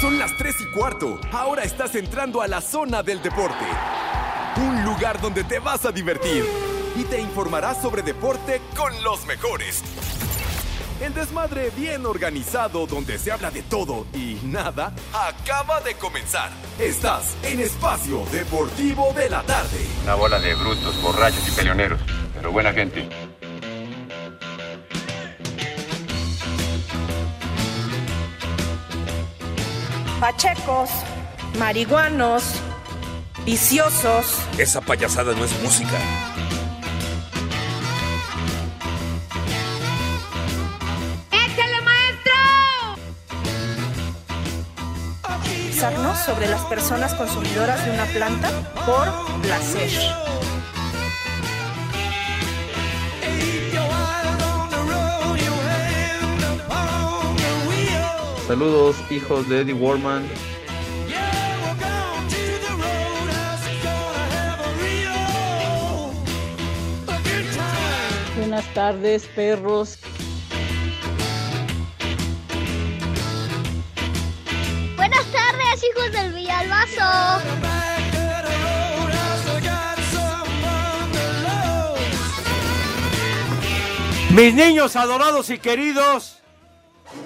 Son las 3 y cuarto. Ahora estás entrando a la zona del deporte. Un lugar donde te vas a divertir y te informarás sobre deporte con los mejores. El desmadre bien organizado donde se habla de todo y nada acaba de comenzar. Estás en Espacio Deportivo de la Tarde. Una bola de brutos, borrachos y peleoneros, pero buena gente. Pachecos, marihuanos, viciosos. Esa payasada no es música. ¡Échale, maestro! Sobre las personas consumidoras de una planta por placer. Saludos, hijos de Eddie Warman. Buenas tardes, perros. Buenas tardes, hijos del Villalbazo. Mis niños adorados y queridos,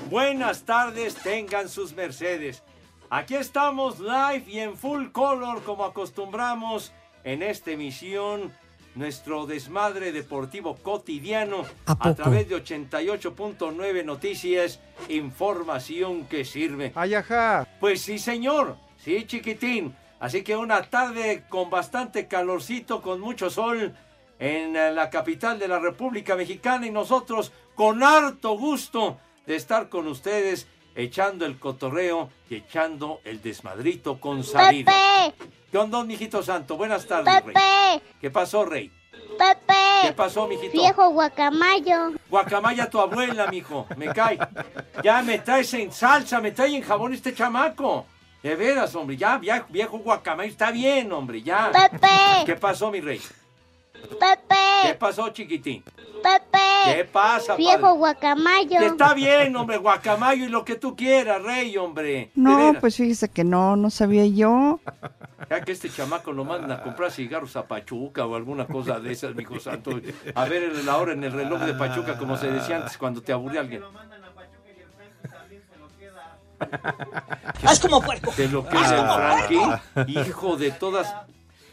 buenas tardes, tengan sus mercedes. Aquí estamos live y en full color como acostumbramos en esta emisión, nuestro desmadre deportivo cotidiano ¿A través de 88.9 Noticias, información que sirve. Ay, ajá. Pues sí, señor. Sí, chiquitín. Así que una tarde con bastante calorcito, con mucho sol en la capital de la República Mexicana y nosotros con harto gusto de estar con ustedes echando el cotorreo y echando el desmadrito con sabido. Pepe, ¿Qué onda, mijito santo? Buenas tardes, Rey. Pepe, ¿Qué pasó, Rey? ¿Qué Pepe. pasó, mijito? Viejo guacamayo. Guacamaya tu abuela, mijo. Me cae. Ya me traes en salsa, me trae en jabón este chamaco. De veras, hombre. Ya, viejo, guacamaya. Está bien, hombre, ya. Pepe, ¿Qué pasó, mi rey? ¿Qué Pepe, pasó, chiquitín? ¿Qué Pepe. pasa, Viejo padre? guacamayo. Está bien, hombre, guacamayo y lo que tú quieras, rey, hombre. No, pues fíjese que no, no sabía yo. Ya que este chamaco lo mandan a comprar cigarros a Pachuca o alguna cosa de esas, mijo santo. A ver la hora en el reloj de Pachuca, como se decía antes cuando te aburría alguien. Haz como puerco. Te lo queda Frankie, hijo de todas,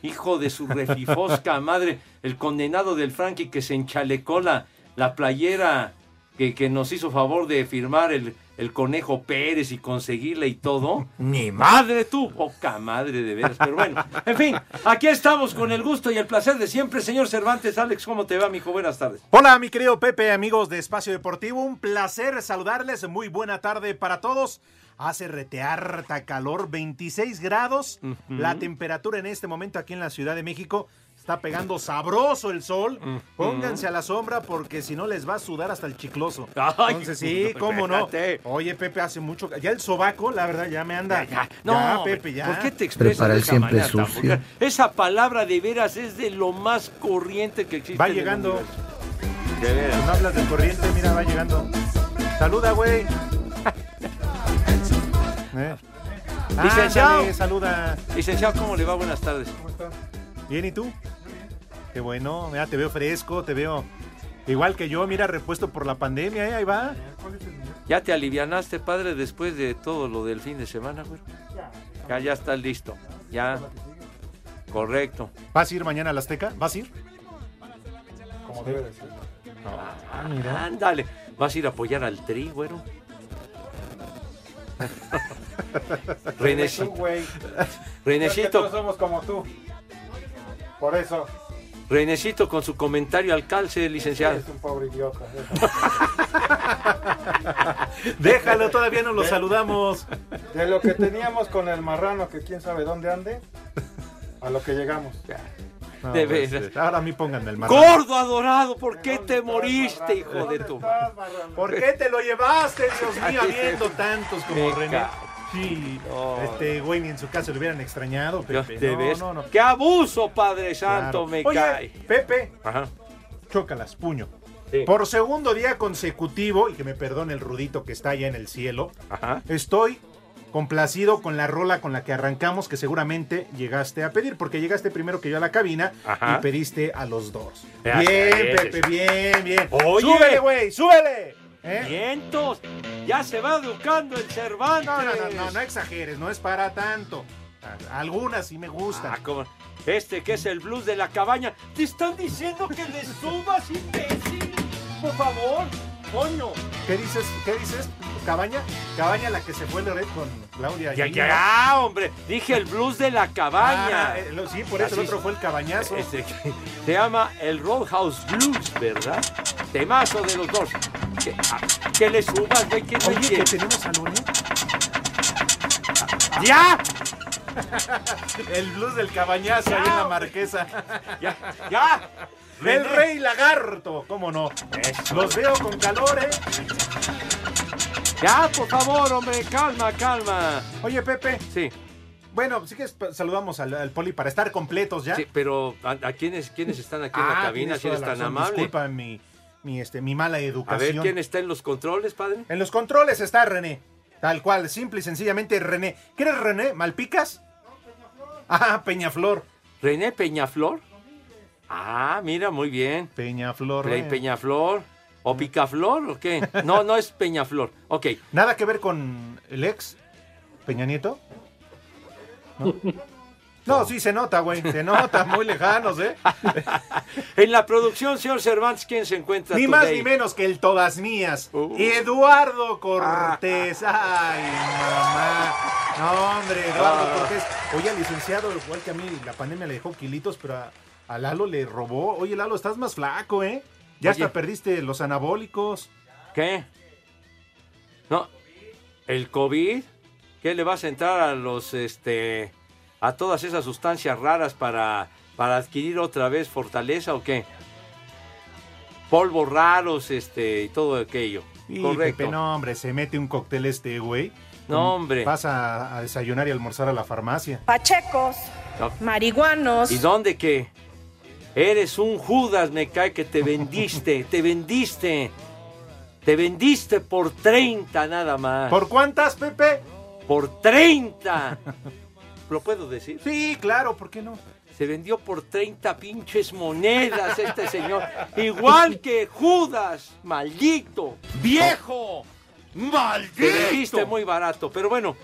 hijo de su refifosca madre, el condenado del Frankie que se enchalecó la, la playera que, que nos hizo favor de firmar el, el conejo Pérez y conseguirle y todo. Ni madre tú, poca madre de veras, pero bueno, en fin, aquí estamos con el gusto y el placer de siempre, señor Cervantes. Alex, ¿cómo te va, mijo? Buenas tardes. Hola, mi querido Pepe, amigos de Espacio Deportivo. Un placer saludarles. Muy buena tarde para todos. Hace retearta calor, 26 grados. La temperatura en este momento aquí en la Ciudad de México está pegando sabroso el sol. Pónganse a la sombra porque si no les va a sudar hasta el chicloso. Ay, Entonces sí, cómo no. espérate. Oye, Pepe, hace mucho. Ya el sobaco, la verdad, ya me anda. Ya, No, Pepe, ya. ¿Por qué te expresas de esa siempre manera sucio. Esa palabra de veras es de lo más corriente que existe. Va llegando. De veras. No hablas del corriente, mira, va llegando. Saluda, güey. Eh. Licenciado. Saluda. Licenciado, ¿cómo le va? Buenas tardes. Bien, ¿y tú? Qué bueno, mira, te veo fresco, te veo igual que yo, mira, repuesto por la pandemia, ¿eh? ahí va. ¿Ya te alivianaste, padre, después de todo lo del fin de semana, güey? Ya, ya estás listo. Ya. Correcto. ¿Vas a ir mañana a la Azteca? ¿Vas a ir? Como debe de ser. Ah, mira. Ándale. ¿Vas a ir a apoyar al tri, güero? Es que todos somos como tú. Por eso. Renecito con su comentario al calce, licenciado. Es un pobre idiota. Déjalo, todavía no lo saludamos. De lo que teníamos con el marrano, que quién sabe dónde ande, a lo que llegamos. No, De pues, veras. Ahora a mí pónganme el marrano. Gordo adorado, ¿por qué te moriste, hijo de tu... ¿Por qué te lo llevaste, Dios mío, habiendo tantos como René? Sí, No. este güey ni en su casa lo hubieran extrañado, Pepe. ¿Te No, ves? no, no. ¡Qué abuso, Padre Santo, Claro. me Oye, cae! Pepe, Ajá. chócalas, puño. Sí. Por segundo día consecutivo, y que me perdone el rudito que está allá en el cielo, Ajá. estoy complacido con la rola con la que arrancamos, que seguramente llegaste a pedir, porque llegaste primero que yo a la cabina Ajá. y pediste a los dos. Bien, Pepe, bien, bien. Oye. súbele, güey, súbele. ¿Eh? ¡Vientos! Ya se va educando el Cervantes. No, no, no, no, no exageres, no es para tanto. Algunas sí me gustan. Ah. Este que es el blues de la cabaña. Te están diciendo que le subas, imbécil. Por favor, coño. ¿Qué dices? ¿Qué dices? ¿Cabaña? Cabaña la que se fue Loret con Claudia. Ya, ya, hombre. Dije el blues de la cabaña. Ah, eh, lo- sí, por eso el otro fue el cabañazo. Este, se llama el Roadhouse Blues, ¿verdad? Temazo de los dos. Que, ah, que le subas, güey, que Oye, que tenemos a Loret. ¡Ya! El blues del cabañazo ahí en la marquesa. ¡Ya! ¡Ya! El rey lagarto, ¿cómo no? Eso. Los veo con calor, ¿eh? Ya, por favor, hombre, calma, calma. Oye, Pepe, Sí, bueno, sí que es- saludamos al, al poli para estar completos ya. sí, pero ¿a, a quiénes, quiénes están aquí en la Ah, cabina? toda la tan razón. amable. Disculpa mi, mi, este, mi mala A educación. ver, ¿quién está en los controles, padre? En los controles está René. Tal cual, simple y sencillamente René. ¿Qué eres René? ¿Malpicas? Ah, Peñaflor. ¿René Peñaflor? Ah, mira, muy bien. Peñaflor. Eh. Peñaflor. ¿O Picaflor o qué? No, no es Peñaflor. Ok. ¿Nada que ver con el ex Peña Nieto? ¿No? No, sí se nota, güey. Se nota, muy lejanos, ¿eh? En la producción, señor Cervantes, ¿quién se encuentra Ni más ni menos que el todas mías. Uh. Eduardo Cortés. Ay, mamá. No, hombre, Eduardo Ah. Cortés. Oye, al licenciado, igual que a mí, la pandemia le dejó kilitos, pero a, a Lalo le robó. Oye, Lalo, estás más flaco, ¿eh? Ya Oye. hasta perdiste los anabólicos. ¿Qué? No, el COVID, ¿qué le vas a entrar a los, este, a todas esas sustancias raras para, para adquirir otra vez fortaleza o qué? Polvos raros, este, y todo aquello. Y Correcto. Pepe, no, hombre, se mete un cóctel este, güey. No, hombre. Pasa a desayunar y almorzar a la farmacia. Pachecos, No. marihuanos. ¿Y dónde qué? Eres un Judas, me cae que te vendiste, te vendiste. Te vendiste por 30 nada más. ¿Por cuántas, Pepe? Por 30. ¿Lo puedo decir? Sí, claro, ¿por qué no? Se vendió por 30 pinches monedas este señor. Igual que Judas, maldito, viejo, maldito. Te vendiste muy barato, pero bueno.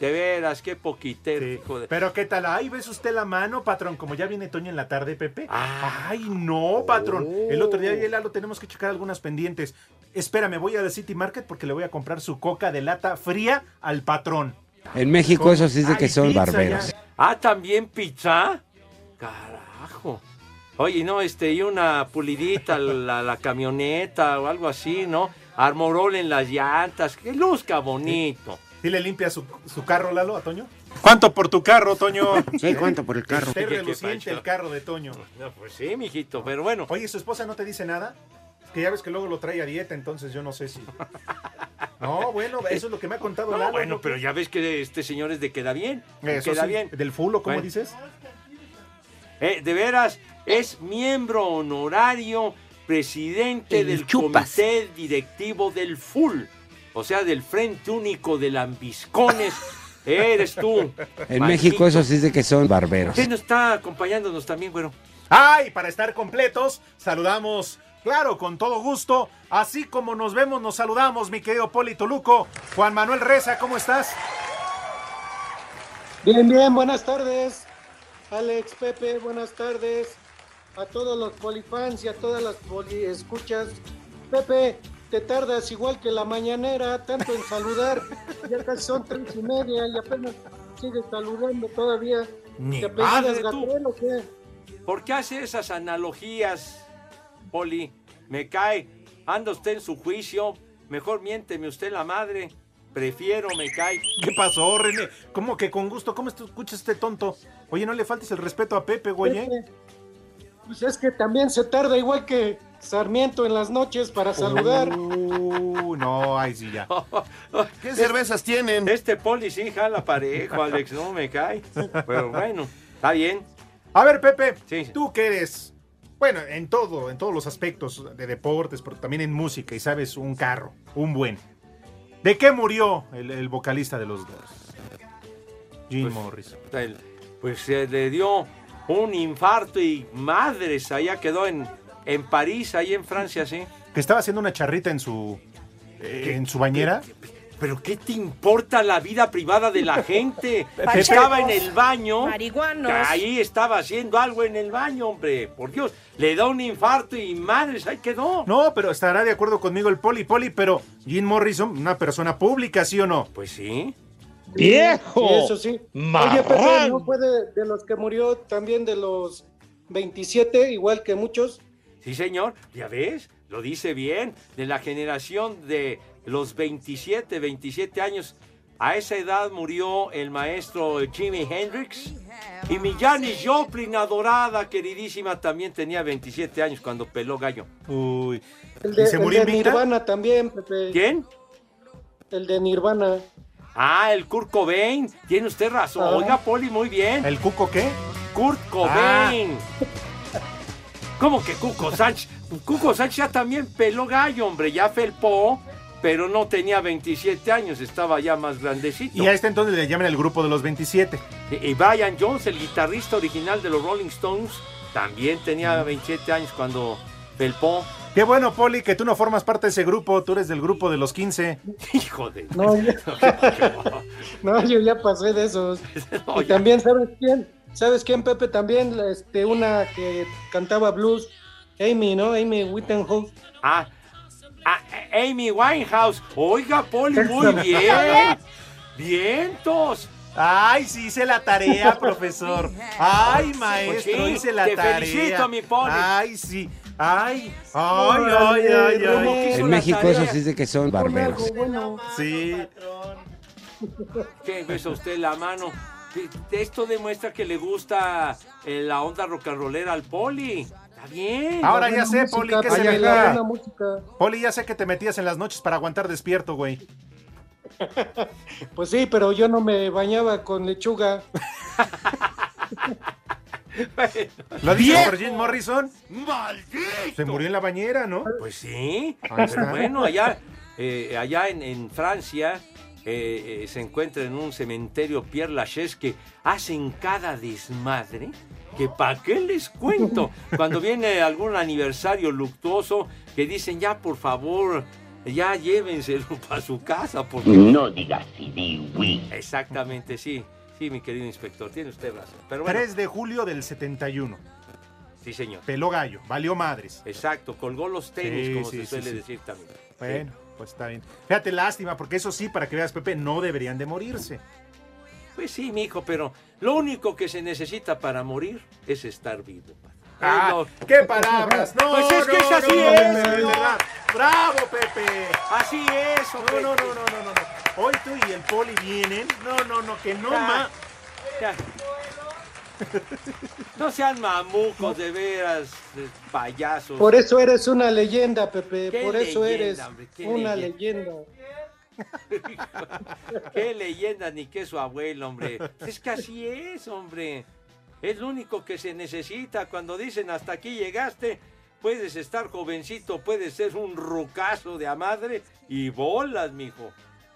De veras, qué poquitero, Sí. hijo de- Pero qué tal, ahí ves usted la mano, patrón, como ya viene Toño en la tarde, Pepe. Ah. Ay, no, patrón. El otro día ya lo tenemos que checar algunas pendientes. Espérame, voy a la City Market porque le voy a comprar su coca de lata fría al patrón. En México eso sí es de que Ay, son barberos. ya. Ah, también pizza. Carajo. Oye, no, este, y una pulidita a la, la camioneta o algo así, ¿no? Armorol en las llantas, que luzca bonito. ¿Sí le limpia su, su carro, Lalo, a Toño? ¿Cuánto por tu carro, Toño? Sí, ¿cuánto por el carro? Qué reluciente el carro de Toño. No, pues sí, mijito, pero bueno. Oye, ¿su esposa no te dice nada? Es que ya ves que luego lo trae a dieta, entonces yo no sé si... No, bueno, eso es lo que me ha contado No, Lalo. bueno, ¿no? pero ya ves que este señor es de queda bien. Eso queda sí, bien. ¿Del fulo, cómo Bueno. dices? Eh, de veras, es miembro honorario, presidente El del chupas. comité directivo del FUL, o sea, del Frente Único de Lambiscones. Eres tú. En. México eso sí es de que son barberos. ¿Quién está acompañándonos también, güero? Ay, para estar completos, saludamos, claro, con todo gusto. Así como nos vemos, nos saludamos, mi querido Poli Toluco. Juan Manuel Reza, ¿cómo estás? Bien, bien, buenas tardes. Alex, Pepe, buenas tardes. A todos los polifans y a todas las poli escuchas. Pepe, te tardas igual que la mañanera, tanto en saludar. Ya casi son tres y media y apenas sigues saludando todavía. Ni ¿Te madre, tú. Gabriel o qué? ¿Por qué hace esas analogías, Poli? Me cae. Anda usted en su juicio. Mejor miénteme usted la madre. Prefiero, me cae. ¿Qué pasó, René? ¿Cómo que con gusto? ¿Cómo tú escuchas este tonto? Oye, no le faltes el respeto a Pepe, güey. ¿eh? Pues es que también se tarda igual que Sarmiento en las noches para saludar. Uh, no, ay sí ya. ¿Qué cervezas tienen? Este Poli sí jala parejo, Alex. No me cae. Pero bueno, está bien. A ver, Pepe, tú que eres, bueno, en todo, en todos los aspectos de deportes, pero también en música, y sabes, un carro, un buen. ¿De qué murió el, el vocalista de los dos? Jim Morris. El- pues se le dio un infarto y madres, allá quedó en, en París, ahí en Francia, sí. Que estaba haciendo una charrita en su, eh, en su bañera. ¿Pero qué te importa la vida privada de la gente? Estaba en el baño. Marihuanos. Ahí estaba haciendo algo en el baño, hombre. Por Dios, le da un infarto y madres, ahí quedó. No, pero estará de acuerdo conmigo el Poli Poli, pero Jim Morrison, una persona pública, ¿sí o no? Pues sí. Sí, eso sí. Oye, Pepe, ¿no fue de, de los que murió también de los 27, igual que muchos? Sí, señor, ya ves, lo dice bien, de la generación de los 27, 27 años. A esa edad murió el maestro Jimi Hendrix y mi Janis Joplin, adorada, queridísima, también tenía 27 años cuando peló gallo. Uy. El de, el de Nirvana también, Pepe. ¿Quién? El de Nirvana. Ah, el Kurt Cobain. Tiene usted razón. Ah. Oiga, Poli, muy bien. ¿El Cuco qué? Kurt Cobain. ¿Cómo que Cuco Sánchez? Cuco Sánchez ya también peló gallo, hombre. Ya felpó, pero no tenía 27 años. Estaba ya más grandecito. Y a este entonces le llaman el grupo de los 27. Y Brian Jones, el guitarrista original de los Rolling Stones, también tenía 27 años cuando felpó. Qué bueno, Poli, que tú no formas parte de ese grupo, tú eres del grupo de los 15. Hijo de... No, yo, no, yo ya pasé de esos. No, y ya. también, ¿sabes quién? ¿Sabes quién, Pepe? También, este, una que cantaba blues, Amy, ¿no? Amy Whittenhouse. Ah, ah, Amy Winehouse. Oiga, Poli, muy bien. Vientos. Ay, sí hice la tarea, profesor. Ay, maestro, Pues sí, hice la te tarea. felicito, mi Poli. Ay, sí. Ay, ay, ay, ay, ay. En México eso sí de que son barberos. Sí. ¿Qué besa usted la mano? Esto demuestra que le gusta eh, la onda rock and rollera al Poli. Está bien. Ahora La ya sé, Poli, que se me la música. Poli, ya sé que te metías en las noches para aguantar despierto, güey. Pues sí, pero yo no me bañaba con lechuga. ¿Lo dices ¡Viejo! por Jim Morrison? ¡Maldito! Se murió en la bañera, ¿no? Pues sí. Pero bueno, allá, eh, allá en, en Francia eh, eh, se encuentra en un cementerio Pierre Lachaise que hacen cada desmadre. Que para qué les cuento. Cuando viene algún aniversario luctuoso, que dicen ya por favor, ya llévenselo para su casa. Porque... No digas sí. Exactamente, sí. Sí, mi querido inspector, tiene usted razón. Pero bueno, 3 de julio del 71. sí, señor. Peló gallo, valió madres. Exacto, colgó los tenis, Sí, como sí, se suele sí. decir también. Bueno, pues está bien. Fíjate, lástima, porque eso sí, para que veas, Pepe, no deberían de morirse. Pues sí, mijo, pero lo único que se necesita para morir es estar vivo. Ah, ¡Qué palabras! No, Pues es que no, es así, no, es. ¡Bravo, Pepe! Así es, No, hombre. no, no, no, no, no, no. Hoy tú y el poli vienen. No, no, no, que no más. No sean mamucos, de veras, de payasos. Por eso eres una leyenda, Pepe. ¿Qué Por eso leyenda, eres una leyenda? leyenda. Qué leyenda ni qué su abuelo, hombre. Es que así es, hombre. Es lo único que se necesita. Cuando dicen hasta aquí llegaste, puedes estar jovencito, puedes ser un rucazo de a madre y bolas, mijo.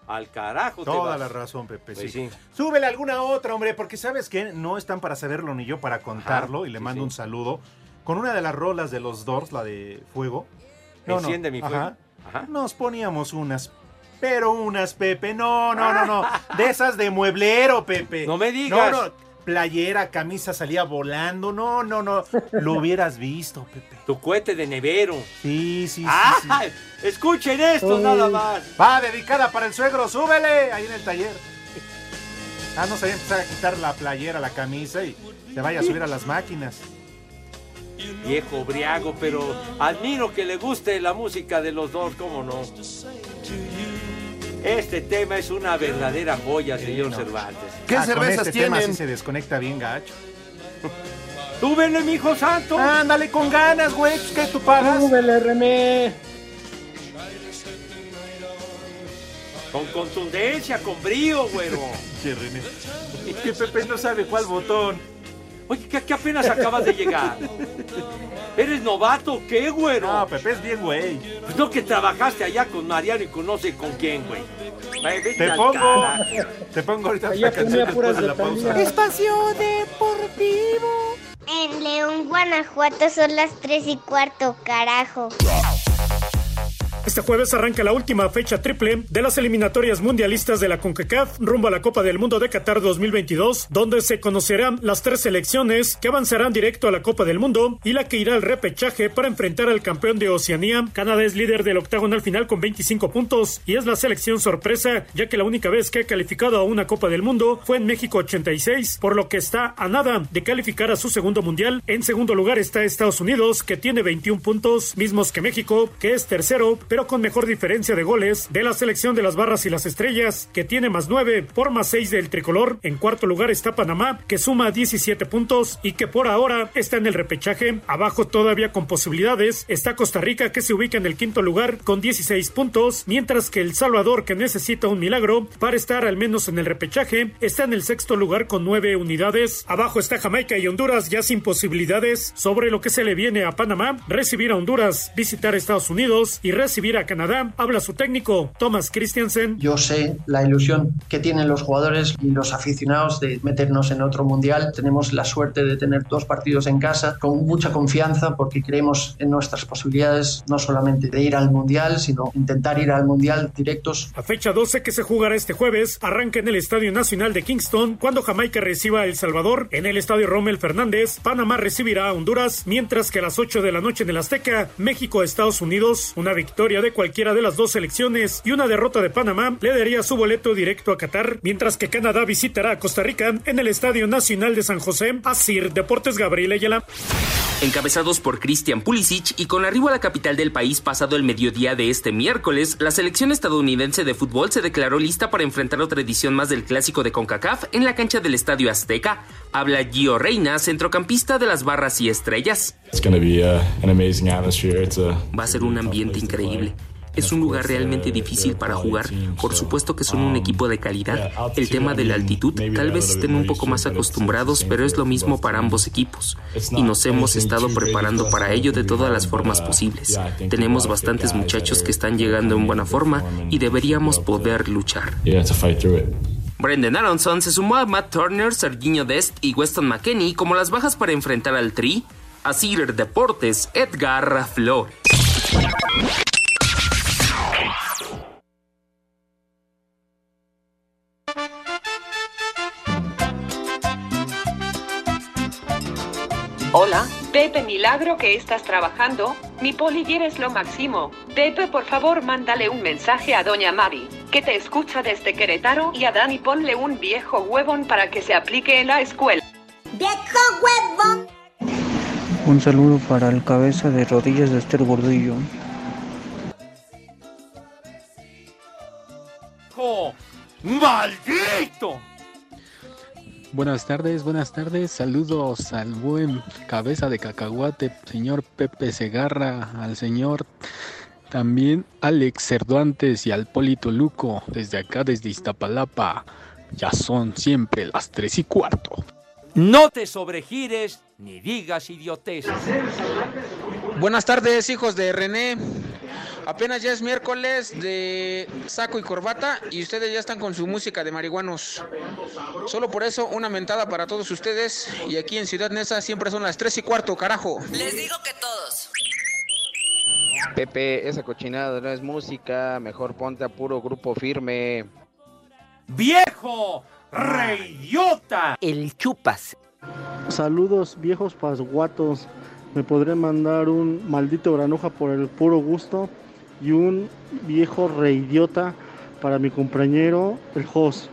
Al carajo te Toda vas. la razón, Pepe. Pues sí. sí. Súbele alguna otra, hombre, porque sabes que no están para saberlo ni yo para contarlo. y le sí, mando un saludo con una de las rolas de los Doors, la de Fuego. Enciende mi fuego. Ajá. Ajá. Nos poníamos unas, pero unas, Pepe. No, no, no, no. De esas de mueblero, Pepe. No me digas. No, no. Playera, camisa salía volando. No, no, no. Lo hubieras visto, Pepe. Tu cohete de nevero. Sí, sí, sí. ¡Ah! sí. Escuchen esto Uy. nada más. Va, dedicada para el suegro, súbele ahí en el taller. Ah, no se a empezar a quitar la playera, la camisa y se vaya a subir a las máquinas. viejo briago, pero admiro que le guste la música de los dos, ¿cómo no? Este tema es una verdadera joya, señor Cervantes. ¿Qué ah, cervezas con este tienen? Tema sí se desconecta bien gacho. ¡Tú vele, mi hijo santo! Ándale con ganas, güey, pues, ¿qué tú pagas? ¡Súbele, René! Con contundencia, con brío, güero. Che, René. Que Pepe no sabe cuál botón. Oye, que, apenas acabas de llegar. ¿Eres novato o qué, güero? No, Pepe es bien, güey. Pues no que trabajaste allá con Mariano y conoce con quién, güey. Te pongo, te pongo ahorita la canción después de la pausa. Espacio Deportivo. En León, Guanajuato son las tres y cuarto, carajo. Este jueves arranca la última fecha triple de las eliminatorias mundialistas de la CONCACAF rumbo a la Copa del Mundo de Qatar 2022, donde se conocerán las tres selecciones que avanzarán directo a la Copa del Mundo y la que irá al repechaje para enfrentar al campeón de Oceanía. Canadá es líder del octagonal final con 25 puntos y es la selección sorpresa, ya que la única vez que ha calificado a una Copa del Mundo fue en México 86, por lo que está a nada de calificar a su segundo mundial. En segundo lugar está Estados Unidos, que tiene 21 puntos, mismos que México, que es tercero, pero con mejor diferencia de goles de la selección de las barras y las estrellas, que tiene más 9 por más 6 del tricolor. En cuarto lugar está Panamá, que suma 17 puntos y que por ahora está en el repechaje. Abajo todavía con posibilidades está Costa Rica, que se ubica en el quinto lugar con 16 puntos, mientras que El Salvador, que necesita un milagro para estar al menos en el repechaje, está en el sexto lugar con 9 unidades. Abajo está Jamaica y Honduras ya sin posibilidades. Sobre lo que se le viene a Panamá, recibir a Honduras, visitar Estados Unidos y recibir a Canadá. Habla su técnico, Thomas Christiansen. Yo sé la ilusión que tienen los jugadores y los aficionados de meternos en otro mundial. Tenemos la suerte de tener dos partidos en casa con mucha confianza porque creemos en nuestras posibilidades no solamente de ir al mundial, sino intentar ir al mundial directos. A fecha 12 que se jugará este jueves, arranca en el Estadio Nacional de Kingston cuando Jamaica reciba a El Salvador. En el Estadio Rommel Fernández, Panamá recibirá a Honduras, mientras que a las 8 de la noche en el Azteca, México, Estados Unidos, una victoria de cualquiera de las dos selecciones y una derrota de Panamá le daría su boleto directo a Qatar, mientras que Canadá visitará a Costa Rica en el Estadio Nacional de San José. Asir Deportes Gabriel Ayala. Encabezados por Christian Pulisic y con arribo a la capital del país pasado el mediodía de este miércoles, la selección estadounidense de fútbol se declaró lista para enfrentar otra edición más del clásico de CONCACAF en la cancha del Estadio Azteca. Habla Gio Reina, centrocampista de las Barras y Estrellas. Va a ser un ambiente increíble. Es un lugar realmente difícil para jugar. Por supuesto que son un equipo de calidad. El tema de la altitud, tal vez estén un poco más acostumbrados, pero es lo mismo para ambos equipos. Y nos hemos estado preparando para ello de todas las formas posibles. Tenemos bastantes muchachos que están llegando en buena forma y deberíamos poder luchar. Brendan Aronson se sumó a Matt Turner, Serginho Dest y Weston McKenney como las bajas para enfrentar al Tri. A Cider Deportes, Edgar Flores. Hola, Pepe Milagro que estás trabajando, mi poli es lo máximo. Pepe por favor mándale un mensaje a Doña Mari, que te escucha desde Querétaro y a Dani ponle un viejo huevón para que se aplique en la escuela. ¡Viejo huevón! Un saludo para el cabeza de rodillas de Esther Gordillo. ¡Maldito! Buenas tardes, buenas tardes. Saludos al buen cabeza de cacahuate, señor Pepe Segarra, al señor también Alex Cerduantes y al Polito Luco, desde acá, desde Iztapalapa. Ya son siempre las tres y cuarto. No te sobregires ni digas idioteces. Buenas tardes, hijos de René. Apenas ya es miércoles de saco y corbata y ustedes ya están con su música de marihuanos. Solo por eso, una mentada para todos ustedes. Y aquí en Ciudad Neza siempre son las tres y cuarto, carajo. Les digo que todos. Pepe, esa cochinada no es música. Mejor ponte a puro grupo firme. ¡Viejo! ¡Reyota! El chupas. Saludos, viejos pasguatos. Me podré mandar un maldito granuja por el puro gusto y un viejo reidiota para mi compañero, el host.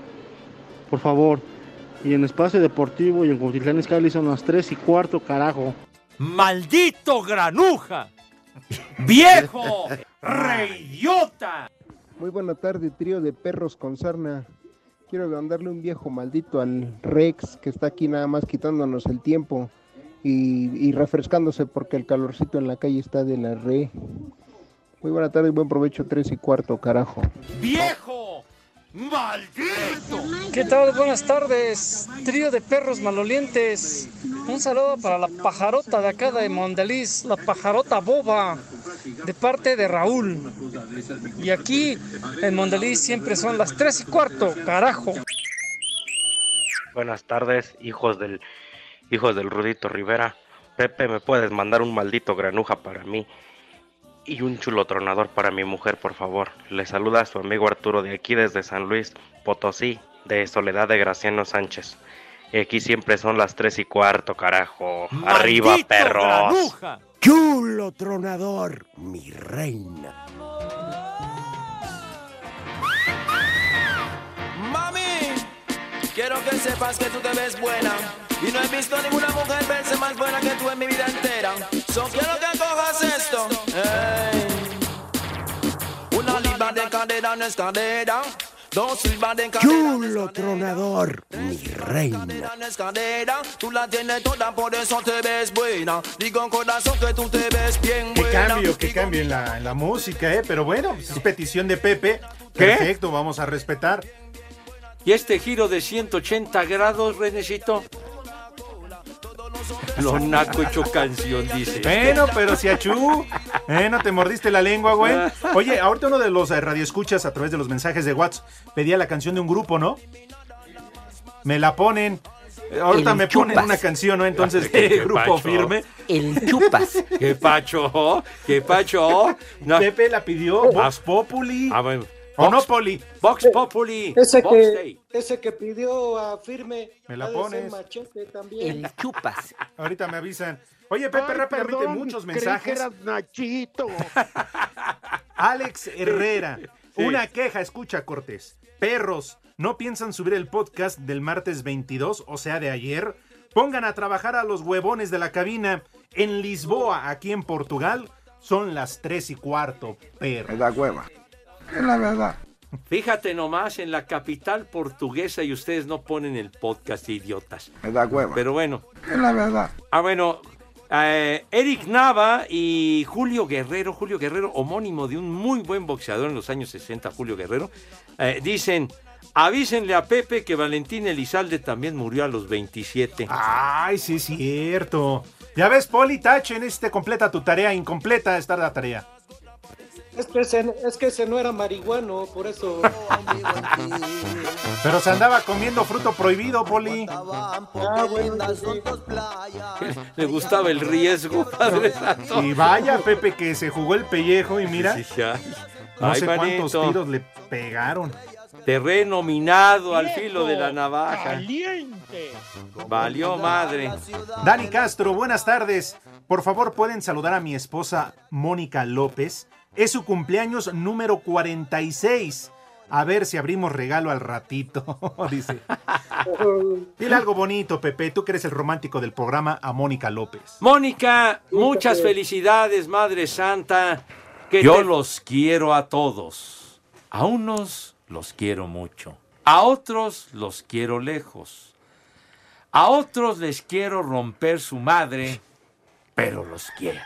Por favor. Y en espacio deportivo y en Cuautitlán Izcalli son las 3 y cuarto, carajo. ¡Maldito granuja! ¡Viejo! ¡Reidiota! Muy buena tarde, trío de perros con sarna. Quiero mandarle un viejo maldito al Rex que está aquí nada más quitándonos el tiempo y, y refrescándose porque el calorcito en la calle está de la re. Muy buena tarde y buen provecho, tres y cuarto, carajo. ¡Viejo! ¡Maldito! ¿Qué tal? Buenas tardes, trío de perros malolientes. Un saludo para la pajarota de acá de Mondeliz, la pajarota boba, de parte de Raúl. Y aquí en Mondeliz siempre son las 3 y cuarto, carajo. Buenas tardes, hijos del hijos del Rudito Rivera. Pepe, ¿me puedes mandar un maldito granuja para mí? Y un chulo tronador para mi mujer, por favor. Le saluda a su amigo Arturo de aquí desde San Luis, Potosí, de Soledad de Graciano Sánchez. Y aquí siempre son las tres y cuarto, carajo. Arriba, ¡Maldito perros. granuja! Chulo tronador, mi reina. Mami, quiero que sepas que tú te ves buena. Y no he visto ninguna mujer verse más buena que tú en mi vida entera. So quiero que cojas esto. Ey. Una libra de cadera no es cadera. Dos libras de cadera Chulo tronador, mi reina. Tú la tienes toda, por eso te ves buena. Digo en corazón que tú te ves bien Qué buena. cambio, qué cambio en la, en la música, ¿eh? Pero bueno, es petición de Pepe. ¿Qué? Perfecto, vamos a respetar. ¿Y este giro de 180 grados, Renecito? Lo naco hecho canción, dice. Bueno, pero si achú, ¿eh? No te mordiste la lengua, güey. Oye, ahorita uno de los eh, radioescuchas a través de los mensajes de WhatsApp pedía la canción de un grupo, ¿no? Me la ponen. Eh, Ahorita El me ponen Chupas. una canción, ¿no? Entonces, ¿Qué ¿qué grupo pacho? firme? El chupas. ¿Qué pacho? ¿Qué pacho? No. Pepe la pidió Vox Populi. Ah, bueno. ¿O no, Poli? Vox Populi. Ese Vox que, Day. ese que pidió a Firme. Me la pones. machete también. El chupas. Ahorita me avisan. Oye, Pepe, rápidamente, muchos mensajes. Nachito. Alex Herrera. Una queja, escucha, Cortés. Perros, ¿no piensan subir el podcast del martes 22, o sea, de ayer? Pongan a trabajar a los huevones de la cabina. En Lisboa, aquí en Portugal, son las 3 y cuarto, perro. da hueva. Es la verdad. Fíjate nomás en la capital portuguesa y ustedes no ponen el podcast, idiotas. Me da hueva. Pero bueno. Es la verdad. Ah, bueno. eh, Eric Nava y Julio Guerrero, Julio Guerrero, homónimo de un muy buen boxeador en los años 60, Julio Guerrero, eh, dicen, avísenle a Pepe que Valentín Elizalde también murió a los 27. Ay, sí es cierto. Ya ves, Poli, tachen, este completa tu tarea, incompleta está la tarea. Es que, ese, es que ese no era marihuano, por eso. Pero se andaba comiendo fruto prohibido, Poli. Ah, bueno, eso sí. Le gustaba el riesgo, Padre Santo. Y vaya, Pepe, que se jugó el pellejo y mira, Sí, sí, ay. no Ay, sé cuántos manito. tiros le pegaron. Terreno minado al filo de la navaja. Caliente. Valió madre. Dani Castro, buenas tardes. Por favor, pueden saludar a mi esposa Mónica López. Es su cumpleaños número 46. A ver si abrimos regalo al ratito, dice. Dile algo bonito, Pepe. Tú que eres el romántico del programa a Mónica López. Mónica, muchas felicidades, Madre Santa. Yo los quiero a todos. A unos los quiero mucho. A otros los quiero lejos. A otros les quiero romper su madre, pero los quiero.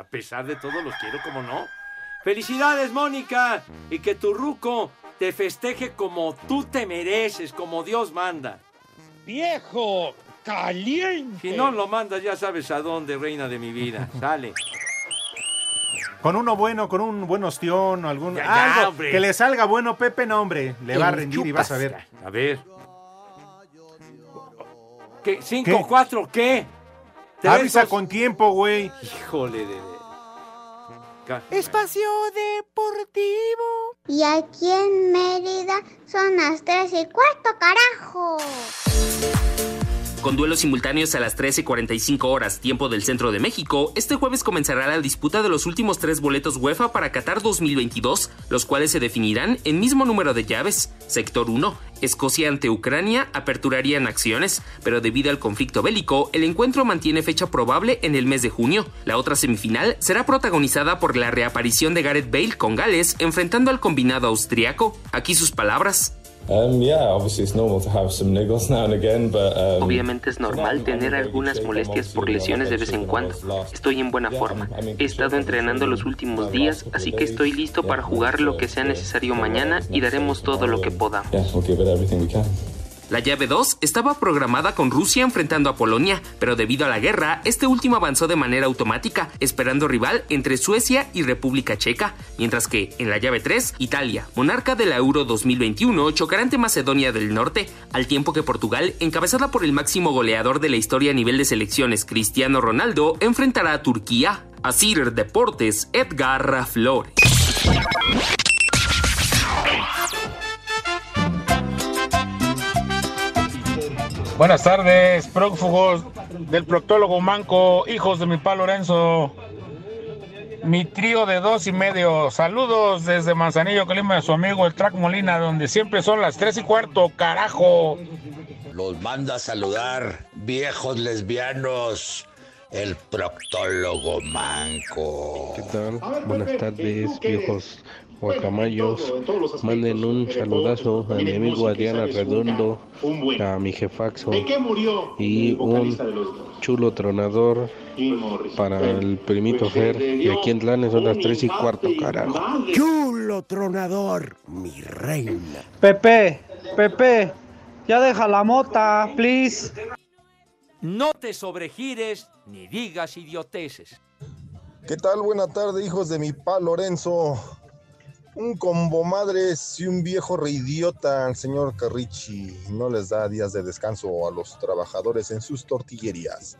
A pesar de todo, los quiero como no. Felicidades, Mónica. Y que tu ruco te festeje como tú te mereces, como Dios manda. Viejo, caliente. Si no lo mandas, ya sabes a dónde, reina de mi vida. Sale. Con uno bueno, con un buen ostión, algún Ya, ya, algo hombre. que le salga bueno, Pepe, no, hombre. Le va a rendir y vas a ver. A ver. ¿Qué? ¿Cinco, cuatro, qué? ¿Tres, Avisa dos? con tiempo, güey. Híjole de... Espacio Deportivo. Y aquí en Mérida son las tres y cuarto, carajo. Con duelos simultáneos a las 13.45 horas, tiempo del centro de México, este jueves comenzará la disputa de los últimos tres boletos UEFA para Qatar 2022, los cuales se definirán en mismo número de llaves. Sector 1, Escocia ante Ucrania aperturarían acciones, pero debido al conflicto bélico, el encuentro mantiene fecha probable en el mes de junio. La otra semifinal será protagonizada por la reaparición de Gareth Bale con Gales enfrentando al combinado austriaco. Aquí sus palabras. Obviamente es normal tener algunas molestias por lesiones de vez en cuando. Estoy en buena forma. He estado entrenando los últimos días, así que estoy listo para jugar lo que sea necesario mañana y daremos todo lo que podamos. La llave 2 estaba programada con Rusia enfrentando a Polonia, pero debido a la guerra, este último avanzó de manera automática, esperando rival entre Suecia y República Checa, mientras que en la llave 3, Italia, monarca de la Euro 2021, chocará ante Macedonia del Norte, al tiempo que Portugal, encabezada por el máximo goleador de la historia a nivel de selecciones, Cristiano Ronaldo, enfrentará a Turquía. Asir Deportes, Edgar Flores. Buenas tardes, prófugos del proctólogo Manco, hijos de mi pa Lorenzo. Mi trío de dos y medio. Saludos desde Manzanillo, Colima, de su amigo el Track Molina, donde siempre son las tres y cuarto, carajo. Los manda a saludar, viejos lesbianos, el proctólogo manco. ¿Qué tal? Buenas tardes, viejos guacamayos. Manden un saludazo a mi amigo Adriana Redondo, a mi jefaxo y un chulo tronador para el primito Fer. Y aquí en Tlanes son las tres y cuarto, carajo. Chulo tronador, mi reina. Pepe, Pepe, ya deja la mota, please. No te sobregires ni digas idioteces. ¿Qué tal? Buena tarde, hijos de mi pa Lorenzo. Un combo madres y un viejo reidiota al señor Carrichi. No les da días de descanso a los trabajadores en sus tortillerías.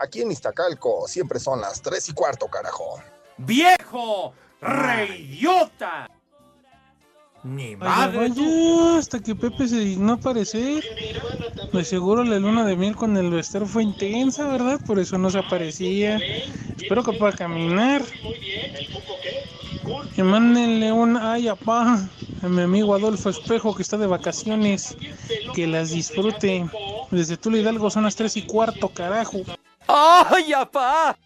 Aquí en Iztacalco siempre son las tres y cuarto, carajo. ¡Viejo! ¡Reidiota! Ni madre. Vaya, hasta que Pepe se dignó a aparecer. De seguro la luna de miel con el Bester fue intensa, ¿verdad? Por eso no se aparecía. Espero que pueda caminar. Y mándenle un ay apá a mi amigo Adolfo Espejo que está de vacaciones. Que las disfrute. Desde Tula Hidalgo son las tres y cuarto, carajo. ¡Ay, apá!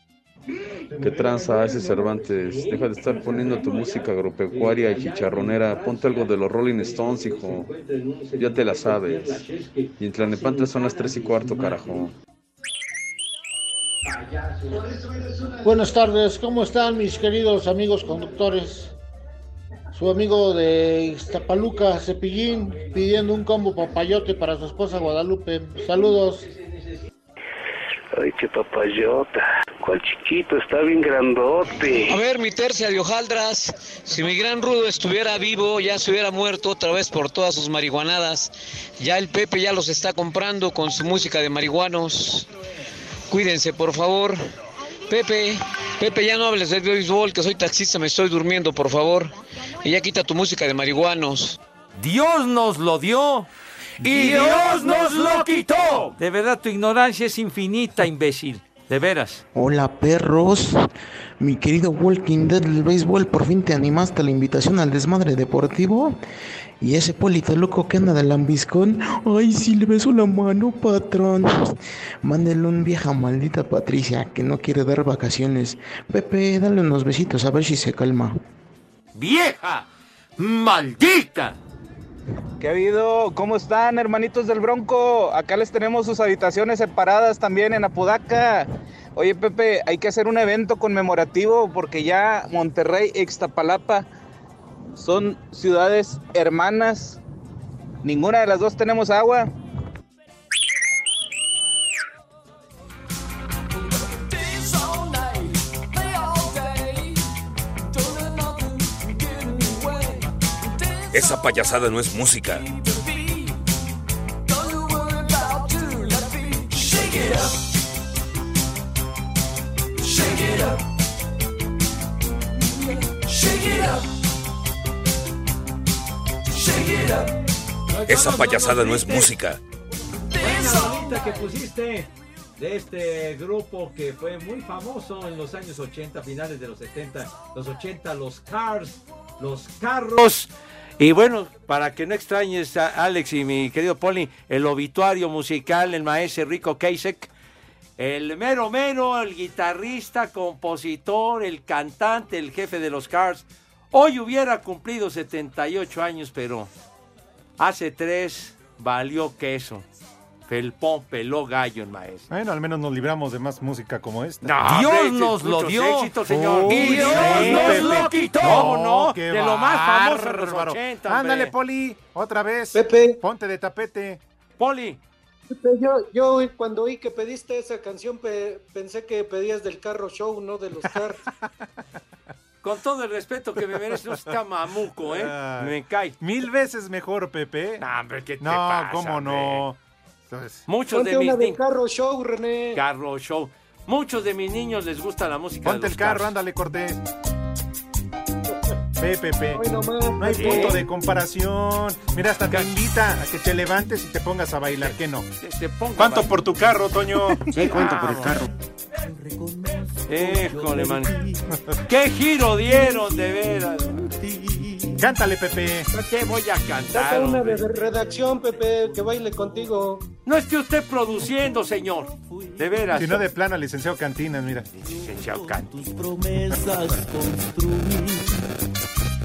¿Qué tranza ese Cervantes? Deja de estar poniendo tu música agropecuaria y chicharronera. Ponte algo de los Rolling Stones, hijo. Ya te la sabes. Y en Tlanepantla son las tres y cuarto, carajo. Buenas tardes, ¿cómo están mis queridos amigos conductores? Su amigo de Iztapaluca, Cepillín, pidiendo un combo papayote para su esposa Guadalupe. Saludos. Ay, qué papayota. ¿Cuál chiquito? Está bien grandote. A ver, mi tercia de hojaldras, si mi gran rudo estuviera vivo, ya se hubiera muerto otra vez por todas sus marihuanadas. Ya el Pepe ya los está comprando con su música de marihuanos. Cuídense, por favor. Pepe, Pepe, ya no hables de béisbol, que soy taxista, me estoy durmiendo, por favor. Y ya quita tu música de marihuanos. Dios nos lo dio y Dios nos lo quitó. De verdad, tu ignorancia es infinita, imbécil. De veras. Hola perros, mi querido Walking Dead del béisbol, por fin te animaste a la invitación al desmadre deportivo. Y ese polito loco que anda de lambiscón, ay, sí le beso la mano, patrón. Mándele un vieja maldita Patricia que no quiere dar vacaciones. Pepe, dale unos besitos a ver si se calma. ¡Vieja! ¡Maldita! ¿Qué ha habido? ¿Cómo están, hermanitos del Bronco? Acá les tenemos sus habitaciones separadas también en Apodaca. Oye, Pepe, hay que hacer un evento conmemorativo porque ya Monterrey y Ixtapalapa son ciudades hermanas. Ninguna de las dos tenemos agua. Esa payasada no es música. Esa payasada no es música. rolita que pusiste de este grupo que fue muy famoso en los años 80, finales de los 70, los 80, los Cars, los carros. Y bueno, para que no extrañes a Alex y mi querido Poli, el obituario musical, el maestro Rico Kasek, el mero mero, el guitarrista, compositor, el cantante, el jefe de los Cars. Hoy hubiera cumplido 78 años, pero hace tres valió queso. Felpón peló gallo el maestro. Bueno, al menos nos libramos de más música como esta. No, Dios hombre, nos lo dio. éxitos, señor. Uy, Y Dios sí, nos Pepe. lo quitó. No, No, qué de lo más famoso de los bárbaro. 80, hombre. Ándale, Poli, otra vez. Pepe. Ponte de tapete. Poli. Pepe, Yo, yo cuando oí que pediste esa canción pe- pensé que pedías del carro show, no de los cars. Con todo el respeto que me merece, no está mamuco, ¿eh? Me cae. Mil veces mejor, Pepe. No, hombre, ¿qué te No, pasa, cómo hombre? no. Entonces, Muchos Ponte de mis una del carro show, René. Carro show. Muchos de mis niños les gusta la música Ponte de el los carro, Cars. ándale, corté. Pepe. No hay punto de comparación. Mira, hasta te invita a que te levantes y te pongas a bailar. ¿Qué no? ¿Cuánto por tu carro, Toño? Sí, cuánto por el carro. Híjole, man. ¿Qué giro dieron, de veras? Cántale, Pepe. ¿Qué voy a cantar? Saca una redacción, Pepe, que baile contigo. No esté usted produciendo, señor. De veras. Si no, de plano, licenciado Cantinas, mira. Licenciado Canti.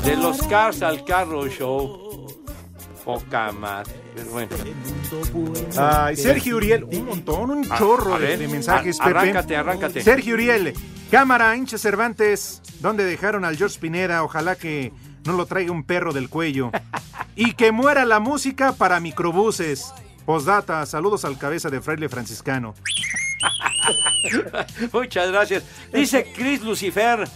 De los Cars al Carro Show. Poca más. Pero bueno. Ay, Sergio Uriel, un montón, un A- chorro a de, ver, de mensajes, Pepe. arráncate, arráncate. Sergio Uriel, cámara, hincha Cervantes, ¿dónde dejaron al George Pineda? Ojalá que no lo traiga un perro del cuello. y que muera la música para microbuses. Postdata, saludos al cabeza de fraile franciscano. Muchas gracias. Dice Chris Lucifer,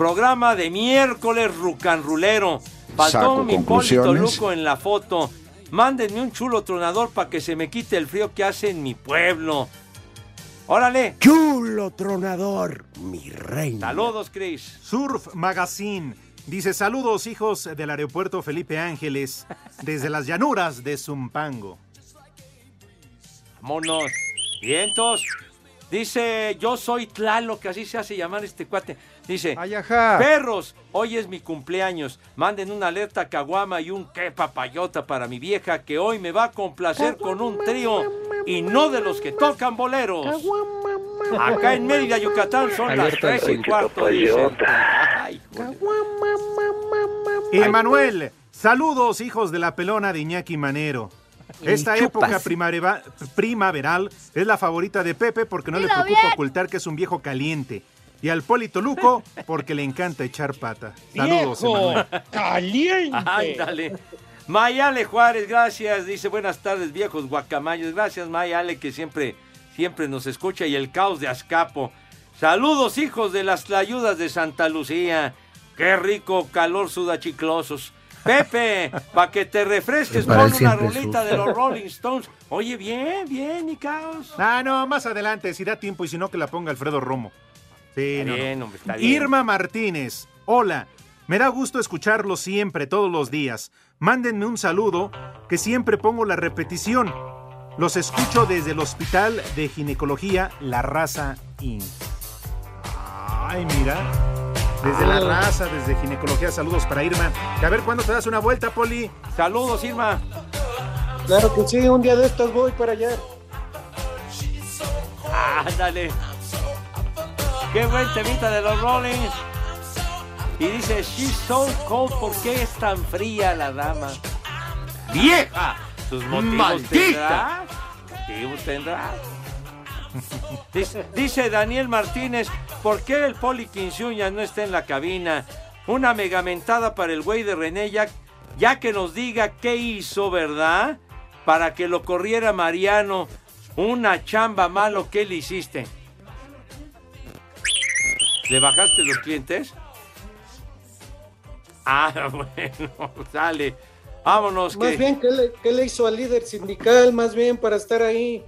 programa de miércoles rucanrulero. Faltó Saco mi Polito conclusiones. Luco en la foto. Mándenme un chulo tronador para que se me quite el frío que hace en mi pueblo. Órale. Chulo tronador, mi reina. Saludos, Chris. Surf Magazine. Dice, saludos hijos del aeropuerto Felipe Ángeles, desde las llanuras de Zumpango. Vámonos. Vientos. Dice, yo soy Tlalo, que así se hace llamar este cuate. Dice, perros, hoy es mi cumpleaños. Manden una alerta caguama y un qué papayota para mi vieja que hoy me va a complacer con un trío y no de los que tocan boleros. Acá en Mérida, Yucatán, son las tres y cuarto. Ay, Emanuel, saludos hijos de la pelona de Iñaki Manero. Esta época primaveral es la favorita de Pepe porque no le preocupa bien. ocultar que es un viejo caliente. Y al Polito Luco porque le encanta echar pata. Saludos, ¡Viejo Emanuel. caliente! Ándale. Mayale Juárez, gracias. Dice buenas tardes, viejos guacamayos. Gracias, Mayale, que siempre, siempre nos escucha. Y el caos de Azcapo. Saludos, hijos de las tlayudas de Santa Lucía. Qué rico calor sudachiclosos. Pepe, para que te refresques, él una rolita de los Rolling Stones. Oye, bien, bien, mi caos. Ah, no, más adelante, si da tiempo y si no, que la ponga Alfredo Romo. Sí, Está no, no. bien, hombre, está bien. Irma Martínez, hola. Me da gusto escucharlo siempre, todos los días. Mándenme un saludo, que siempre pongo la repetición. Los escucho desde el Hospital de Ginecología La Raza Inc. Ay, mira. Desde La Raza, desde Ginecología, saludos para Irma. Que a ver cuándo te das una vuelta, Poli. Saludos, Irma. Claro que sí, un día de estos voy para allá. Ándale. Qué buen temita de los Rolling. Y dice, she's so cold, ¿por qué es tan fría la dama? ¡Vieja! Sus motivos ¡Maldita! Motivos tendrá. Dice, dice Daniel Martínez, ¿por qué el Poli Quinzuña no está en la cabina? Una megamentada para el güey de René, ya, ya que nos diga qué hizo, ¿verdad? Para que lo corriera Mariano. Una chamba malo que le hiciste. ¿Le bajaste los clientes? Ah, bueno, sale. Vámonos. Más que... bien, ¿qué le, qué le hizo al líder sindical? Más bien para estar ahí.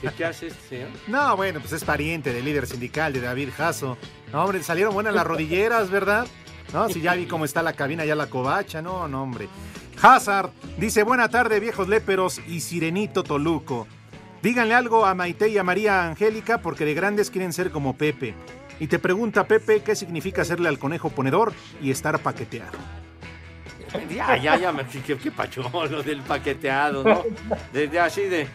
¿Qué, qué hace este señor? No, bueno, pues es pariente del líder sindical de David Jasso. No, hombre, salieron buenas las rodilleras, ¿verdad? No, si ya vi cómo está la cabina, ya la covacha, no, no, hombre. Hazard dice, buena tarde viejos léperos y Sirenito Toluco. Díganle algo a Maite y a María Angélica porque de grandes quieren ser como Pepe. Y te pregunta Pepe qué significa hacerle al conejo ponedor y estar paqueteado. Ya, ya, ya, me qué, qué pacho lo del paqueteado, ¿no? Desde así de,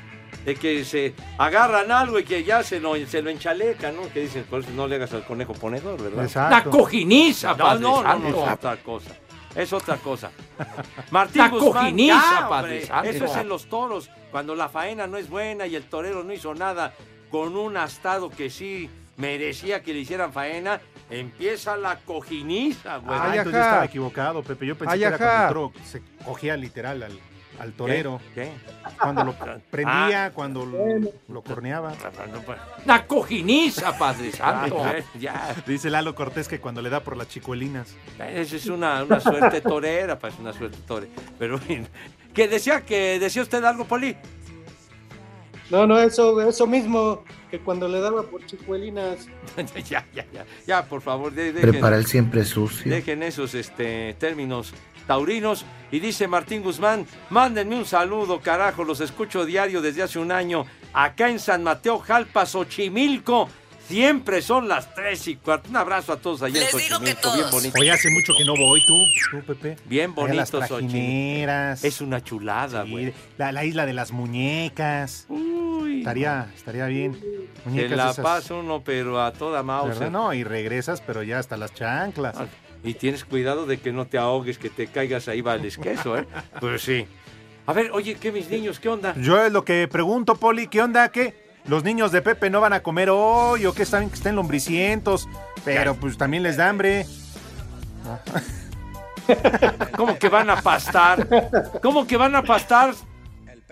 de que se agarran algo y que ya se lo, se lo enchalecan, ¿no? Que dicen, por eso no le hagas al conejo ponedor, ¿verdad? Exacto. La cojiniza, No, padre no, no, no, no. otra cosa. Es otra cosa. Martín La Guzmán, cojiniza, ya, padre hombre. Eso es en los toros, cuando la faena no es buena y el torero no hizo nada con un astado que sí merecía que le hicieran faena, empieza la cojiniza, güey. Ah, entonces yo estaba equivocado, Pepe. Yo pensé Ay, que era cuando el toro se cogía literal al, al torero. ¿Qué? Cuando lo prendía, Ah. cuando lo, lo corneaba. La cojiniza, Padre Santo. Ah, ya. Dice Lalo Cortés que cuando le da por las chicuelinas. Esa es una, una suerte torera, pues una suerte torera. Pero, que decía que decía usted algo, Poli? No, no, eso, eso mismo que cuando le daba por chicuelinas. ya, ya, ya, ya, por favor, de- dejen, Prepara el siempre sucio. dejen esos este, términos taurinos. Y dice Martín Guzmán, mándenme un saludo, carajo, los escucho diario desde hace un año, acá en San Mateo, Jalpa, Xochimilco. Siempre son las tres y cuarto. Un abrazo a todos allá en Xochimilco, bien bonito. Oye, hace mucho que no voy, tú, tú, Pepe. Bien Allá las bonito Xochimilco. Es una chulada, güey. La, la isla de las muñecas. estaría, estaría bien. Se Muñecas la esas, pasa uno, pero a toda mouse. No, y regresas, pero ya hasta las chanclas. Y tienes cuidado de que no te ahogues, que te caigas ahí, vales queso, ¿eh? Pues sí. A ver, oye, ¿qué mis niños? ¿Qué onda? Yo es lo que pregunto, Poli, ¿qué onda? ¿Qué? ¿Los niños de Pepe no van a comer hoy o que están, que estén lombricientos? Pero pues también les da hambre. ¿Cómo que van a pastar? ¿Cómo que van a pastar?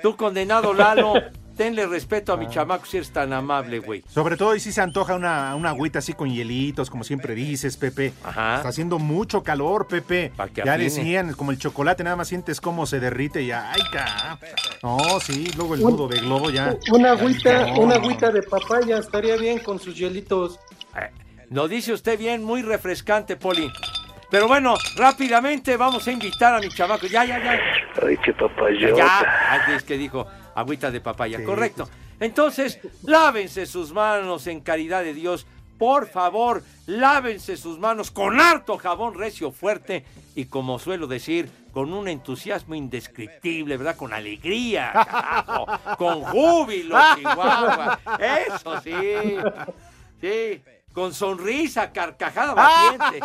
Tú condenado Lalo, tenle respeto a mi chamaco si eres tan amable, güey. Sobre todo y si se antoja una, una agüita así con hielitos, como siempre dices, Pepe. Está haciendo mucho calor, Pepe. que ya afine. decían, como el chocolate, nada más sientes cómo se derrite y ya. ¡Ay, ca! No, sí, luego el Un- nudo de globo ya. Una agüita, No. una agüita de papaya estaría bien con sus hielitos. Lo dice usted bien, muy refrescante, Poli. Pero bueno, rápidamente vamos a invitar a mi chamaco. Ya, ya, ya. Ay, qué papayota. Ya, ah, es que dijo agüita de papaya, correcto. Entonces, lávense sus manos en caridad de Dios. Por favor, lávense sus manos con harto jabón recio fuerte y como suelo decir, con un entusiasmo indescriptible, ¿verdad? Con alegría, carajo, con júbilo, Chihuahua. Eso sí. Sí, con sonrisa, carcajada batiente.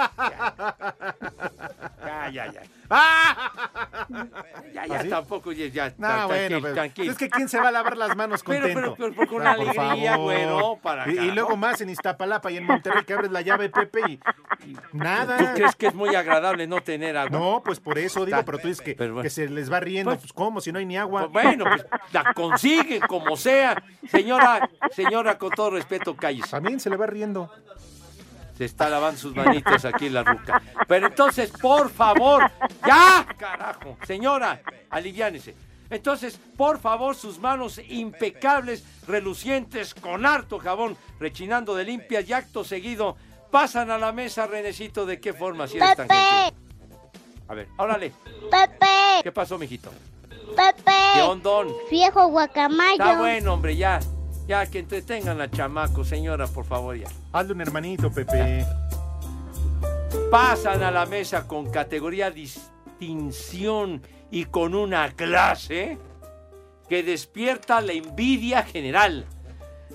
Ya, ya, ya. Ya, ya, ¿Así? tampoco, ya, ya. No, bueno, tranquilo, pero tranquilo. es que ¿quién se va a lavar las manos Pero, contento? pero, pero, con Ah, por alegría, güero, para y, y luego más en Iztapalapa y en Monterrey que abres la llave, Pepe, y, y nada. ¿Tú crees que es muy agradable no tener agua? No, pues por eso digo, pero tú dices que, Pero bueno. que se les va riendo. Pues, ¿cómo? Si no hay ni agua. Pues bueno, pues la consiguen como sea. Señora, señora, con todo respeto, cállese. También se le va riendo. Se está lavando sus manitos aquí la ruca. Pero entonces, por favor, ya, carajo. Señora, aliviánese. Entonces, por favor, sus manos impecables, relucientes, con harto jabón, rechinando de limpias y acto seguido, pasan a la mesa, Renecito, ¿de qué forma? Si eres tan gentil? A ver, órale. Pepe, ¿Qué pasó, mijito? Pepe. ¿Qué ondón? Viejo guacamayo. Está bueno, hombre, ya. Ya, que entretengan a chamaco, señora, por favor, ya. Hazle un hermanito, Pepe. Pasan a la mesa con categoría distinción y con una clase que despierta la envidia general.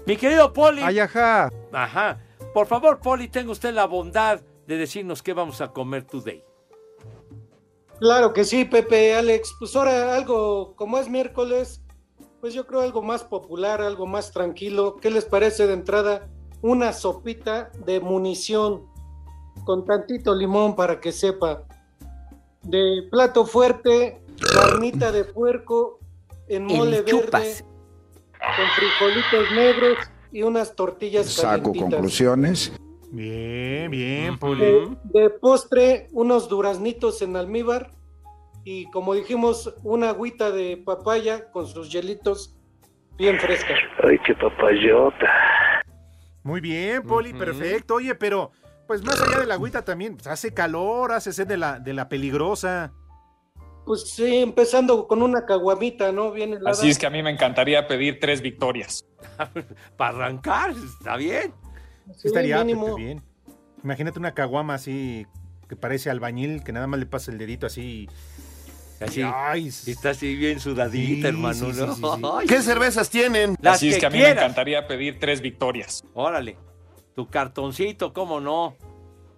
Mi querido Poli. Ay, ajá. Ajá. Por favor, Poli, tenga usted la bondad de decirnos qué vamos a comer today. Claro que sí, Pepe, Alex. Pues ahora algo, como es miércoles, pues yo creo algo más popular, algo más tranquilo. ¿Qué les parece de entrada? Una sopita de munición con tantito limón para que sepa. De plato fuerte, carnita de puerco en mole verde, chupas. con frijolitos negros y unas tortillas Saco calientitas. conclusiones. Bien, bien, Poli. De, de postre, unos duraznitos en almíbar y como dijimos, una agüita de papaya con sus hielitos bien fresca. Ay, qué papayota. Muy bien, Poli, perfecto. Oye, pero pues más allá de la agüita también, pues, hace calor, hace sed de la, de la peligrosa. Pues sí, empezando con una caguamita, ¿no? Bien helada. Así es que a mí me encantaría pedir tres victorias. Para arrancar, está bien. Sí, estaría mínimo. Bien. Imagínate una caguama así que parece albañil, que nada más le pasa el dedito así. Así. Ay, Está así bien sudadita, Sí, hermano. sí, ¿no? sí, sí, sí. Ay, ¿Qué cervezas tienen? Las Así es que que a mí quieras. me encantaría pedir tres victorias. Órale. Tu cartoncito, cómo no.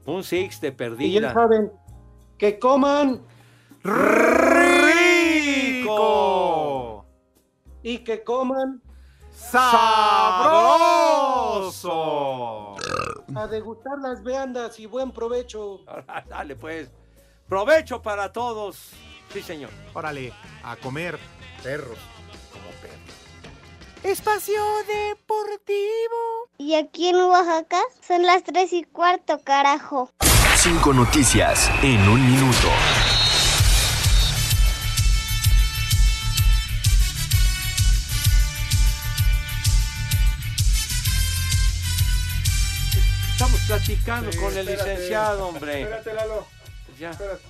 Un six de Y ya perdida. saben, que coman ¡Rico! y que coman ¡Sabroso! a degustar las viandas y buen provecho. Dale, pues. Provecho para todos. Sí, señor. Órale, a comer perros. Como perros. Espacio Deportivo. Y aquí en Oaxaca son las tres y cuarto, carajo. Cinco noticias en un minuto. Estamos platicando Sí, con el espérate. licenciado, hombre. Espérate, Lalo. Ya. Espérate.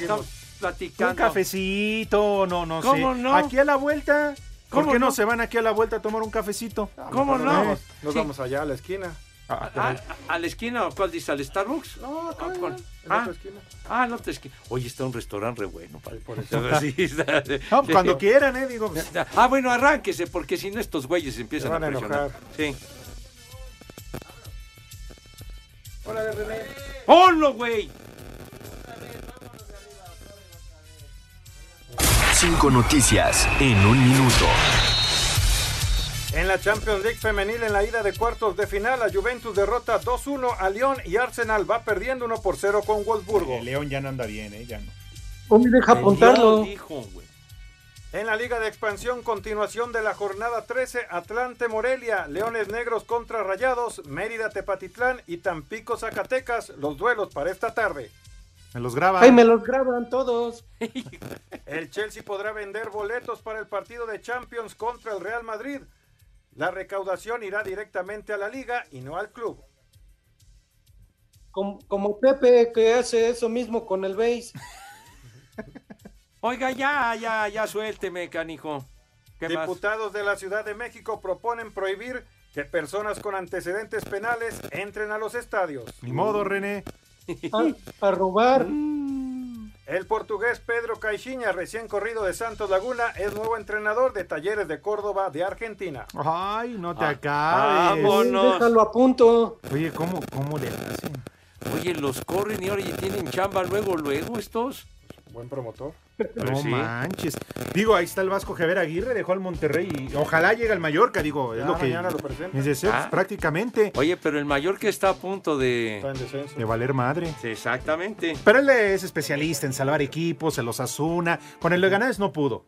Estamos Un platicando. cafecito, no, no ¿Cómo sé. no? Aquí a la vuelta. ¿Por ¿Cómo qué no? no? se van aquí a la vuelta a tomar un cafecito? ¿Cómo no? Nos Sí. vamos allá a la esquina. ah, ¿A, a- a la esquina o cuál dice? ¿Al Starbucks? No, acá, Ah, en Ah, otra esquina. ah, no te esquina. Oye, está un restaurante re bueno. Padre. Por eso. Sí, está- No, sí. cuando quieran, ¿eh? Digo, pues, Ah, bueno, arránquese, porque si no estos güeyes empiezan van a presionar. enojar. Sí. Hola, René. ¡Ponlo, güey! Cinco noticias en un minuto. En la Champions League femenil, en la ida de cuartos de final, la Juventus derrota 2-1 a Lyon y Arsenal va perdiendo 1 por 0 con Wolfsburgo. el León ya no anda bien, ¿eh? Ya no. Hombre, deja apuntarlo. Dijo. En la Liga de Expansión, continuación de la jornada 13, Atlante Morelia, Leones Negros contra Rayados, Mérida Tepatitlán y Tampico Zacatecas, los duelos para esta tarde. Me los graba. Ay, me los graban todos. El Chelsea podrá vender boletos para el partido de Champions contra el Real Madrid. La recaudación irá directamente a la liga y no al club. Como, como Pepe que hace eso mismo con el base. Oiga, ya, ya, ya suélteme, canijo. ¿Qué más? Diputados de la Ciudad de México proponen prohibir que personas con antecedentes penales entren a los estadios. Ni modo, René. A, a robar. El portugués Pedro Caixinha, recién corrido de Santos Laguna, es nuevo entrenador de Talleres de Córdoba de Argentina. Ay, no te Ah, acabes. vámonos. Déjalo a punto. Oye, ¿cómo, cómo le hacen? Oye, los corren y ahora ya tienen chamba luego, luego estos. Buen promotor. No sí. manches. Digo, ahí está el Vasco Javier Aguirre, dejó al Monterrey y ojalá llegue al Mallorca, digo, es lo que mañana lo presenta. mis deseos Ah. prácticamente Oye, pero el que está a punto de... Está en descenso. de valer madre. Sí, exactamente. Pero él es especialista en salvar equipos, se los asuna. Con el Leganés no pudo.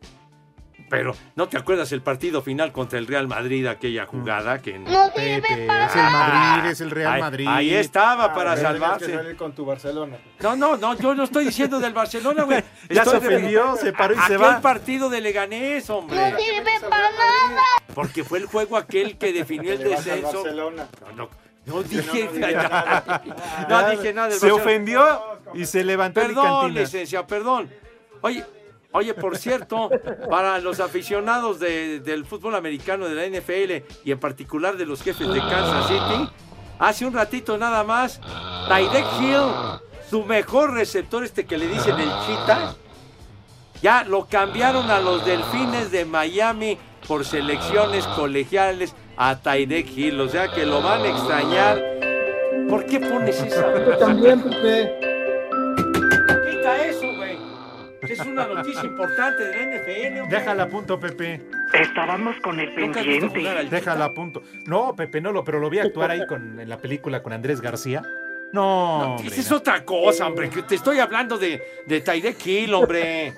Pero, ¿no te acuerdas el partido final contra el Real Madrid, aquella jugada que... Pepe, es el Madrid, es el Real Ahí- Madrid. Ahí estaba Ah, para salvarse. salir con tu Barcelona. No, no, no, yo no estoy diciendo del Barcelona, güey. Ya se ofendió, se paró y se va. partido de Leganés, hombre. sirve para nada. Porque fue el juego aquel que definió el descenso. Barcelona. No, no, no dije no nada. No dije nada del Se Barcelona. ofendió y se levantó el Perdón, licencia, perdón. Oye, oye, por cierto, para los aficionados de- del fútbol americano de la NFL y en particular de los jefes de Kansas City, hace un ratito nada más, Tyreek Hill, su mejor receptor, este que le dicen el Cheetah, ya lo cambiaron a los Delfines de Miami por selecciones colegiales a Tyreek Hill, o sea que lo van a extrañar. ¿Por qué pones esa? Yo también, Pepe. Quita eso, es una noticia importante de la NFL. hombre. Déjala a punto, Pepe. Estábamos con el ¿Nunca has visto jugar pendiente. al Déjala a punto. No, Pepe, no lo, pero lo vi actuar ahí con, en la película con Andrés García. No, hombre. Esa es otra cosa, hombre. Que te estoy hablando de, de Tyreek Hill, hombre.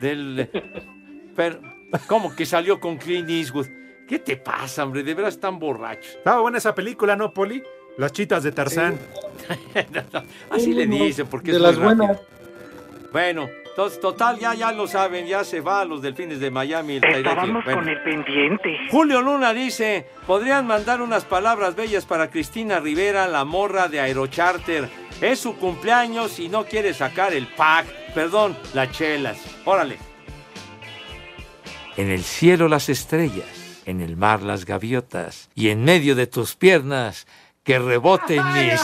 Del. Pero, ¿cómo que salió con Clint Eastwood? ¿Qué te pasa, hombre? De veras están borrachos. Estaba buena esa película, ¿no, Poli? Las chitas de Tarzán. Así le dicen, porque De es las buenas. Bueno, entonces, total, ya, ya lo saben, ya se va a los delfines de Miami. El. Estábamos Bueno. con el pendiente. Julio Luna dice, podrían mandar unas palabras bellas para Cristina Rivera, la morra de Aerocharter. Es su cumpleaños y no quiere sacar el pack. perdón, las chelas. Órale. En el cielo las estrellas, en el mar las gaviotas, y en medio de tus piernas que reboten mis...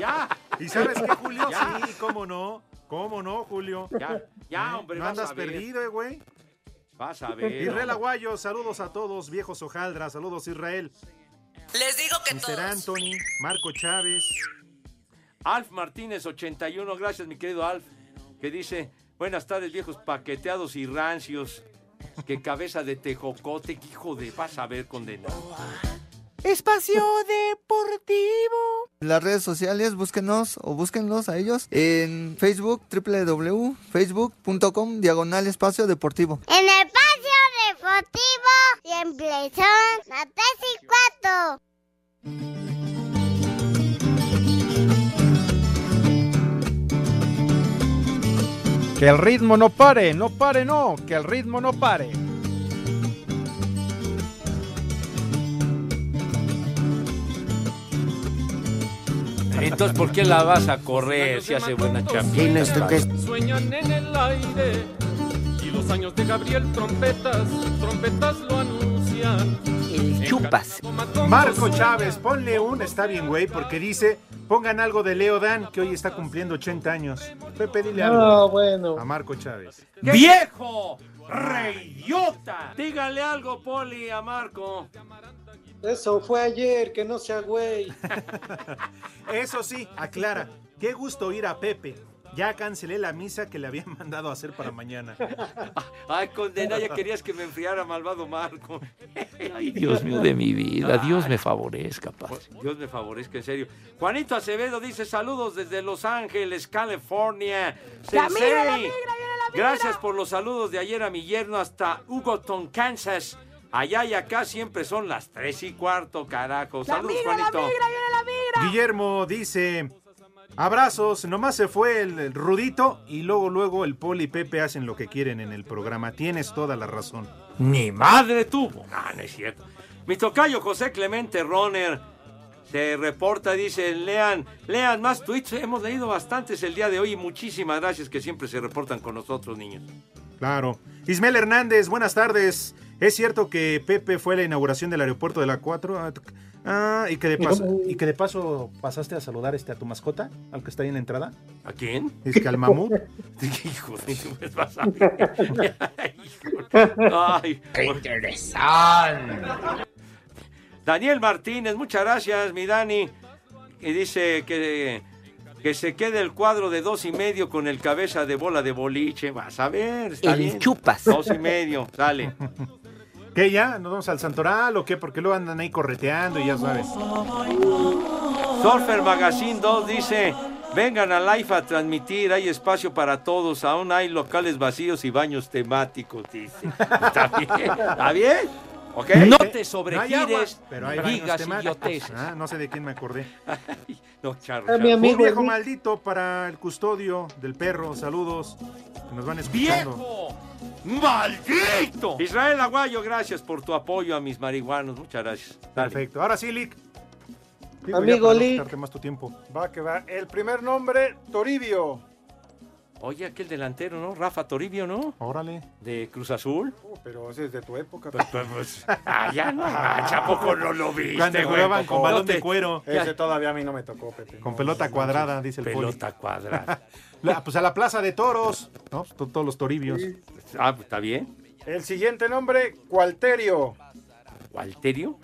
Ya, ¿Y sabes qué, Julio? Ya. Sí, cómo no. ¿Cómo no, Julio? ya, ya, hombre, No vas andas a ver. perdido, eh, güey. Vas a ver. Israel Aguayo, saludos a todos, viejos hojaldras, saludos Israel. Les digo que Mr. todos. Anthony, Marco Chávez. Alf Martínez 81, gracias mi querido Alf, que dice, buenas tardes viejos paqueteados y rancios, que cabeza de tejocote, que hijo de, vas a ver condenado. Espacio Deportivo. Las redes sociales, búsquenos o búsquenlos a ellos en Facebook, www.facebook.com, diagonal espacio deportivo. En el espacio deportivo siempre son las 3 y 4. Que el ritmo no pare, no pare, no, que el ritmo no pare. Entonces, ¿por qué la vas a correr si hace buena chambita? Sueñan en el aire y los años de Gabriel trompetas, trompetas lo anuncian. El chupas. Marco Chávez, ponle un, está bien, güey, porque dice, pongan algo de Leo Dan, que hoy está cumpliendo 80 años. Pepe, dile algo. No, bueno. A Marco Chávez. ¡Viejo! ¡Reyota! Dígale algo, Poli, a Marco. Eso fue ayer, que no sea güey. Eso sí, aclara. Qué gusto ir a Pepe. Ya cancelé la misa que le habían mandado a hacer para mañana. Ay, condena, ya querías que me enfriara, malvado Marco. Ay, Dios mío de mi vida, Dios me favorezca, padre. Dios me favorezca, en serio. Juanito Acevedo dice saludos desde Los Ángeles, California. La Sensei, migra, la migra, viene la migra. Gracias por los saludos de ayer a mi yerno hasta Hugoton, Kansas. Allá y acá siempre son las tres y cuarto, carajo. La Saludos, migra, la Juanito. migra, viene la migra. Guillermo dice, abrazos, nomás se fue el, el Rudito y luego, luego el Poli y Pepe hacen lo que quieren en el programa. Tienes toda la razón. Ni madre tuvo. No, no es cierto. Mi tocayo José Clemente Roner se reporta, dice, lean, lean más tweets. Hemos leído bastantes el día de hoy y muchísimas gracias que siempre se reportan con nosotros, niños. Claro. Ismael Hernández, buenas tardes. ¿Es cierto que Pepe fue a la inauguración del aeropuerto de la 4? Ah, Ah, y que de paso, y que de paso pasaste a saludar este a tu mascota, al que está ahí en la entrada. ¿A quién? Es que al mamut. Hijo de pues vas a ver. Ay, ¡Qué interesante! Daniel Martínez, muchas gracias, mi Dani. Y dice que, que se quede el cuadro de dos y medio con el cabeza de bola de boliche. Vas a ver, está El bien. chupas. Dos y medio, sale. ¿Qué ya? ¿Nos vamos al Santoral o qué? Porque luego andan ahí correteando y ya sabes. Surfer Magazine 2 dice, vengan a Life a transmitir, hay espacio para todos, aún hay locales vacíos y baños temáticos, dice. ¿Está bien? ¿Está bien? No te sobregires, hay digas idioteces. Ah, no sé de quién me acordé. No, charro, Ah, mi charro. amigo Un viejo maldito para el custodio del perro. Saludos. Que nos van escuchando. ¡Viejo! ¡Maldito! Israel Aguayo, gracias por tu apoyo a mis marihuanos. Muchas gracias. Dale. Perfecto. Ahora sí, Lick. Digo, Amigo no Lick. más tu tiempo. Va que va. El primer nombre, Toribio. Oye, aquel delantero, ¿no? Rafa Toribio, ¿no? Órale. De Cruz Azul. Uh, pero ese es de tu época. Pues, pues, pues, ah, ya no, mancha, ¿a poco no lo viste, Cuando güey? jugaban con No balón te- de cuero. Ese todavía a mí no me tocó, Pepe. Con No, pelota no, cuadrada, dice el poli. Pelota cuadrada. La- pues a la plaza de toros. ¿no? To- Todos los toribios. Ah, pues está bien. El siguiente nombre, Cualterio. ¿Walterio?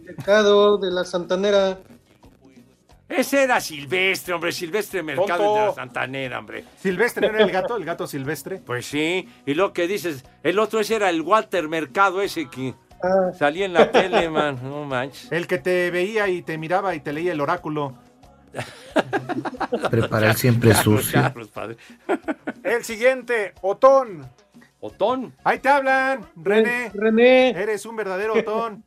Mercado de la Santanera. Ese era Silvestre, hombre. Silvestre Mercado Tonto. de la Santanera, hombre. Silvestre ¿no era el gato, el gato silvestre. Pues sí. Y lo que dices, el otro ese era el Walter Mercado, ese que Ah, salía en la tele, man. No manches. El que te veía y te miraba y te leía el oráculo. Prepara el siempre Charros, sucio. padre. El siguiente, Otón. Otón. Ahí te hablan, René. René. Eres un verdadero otón.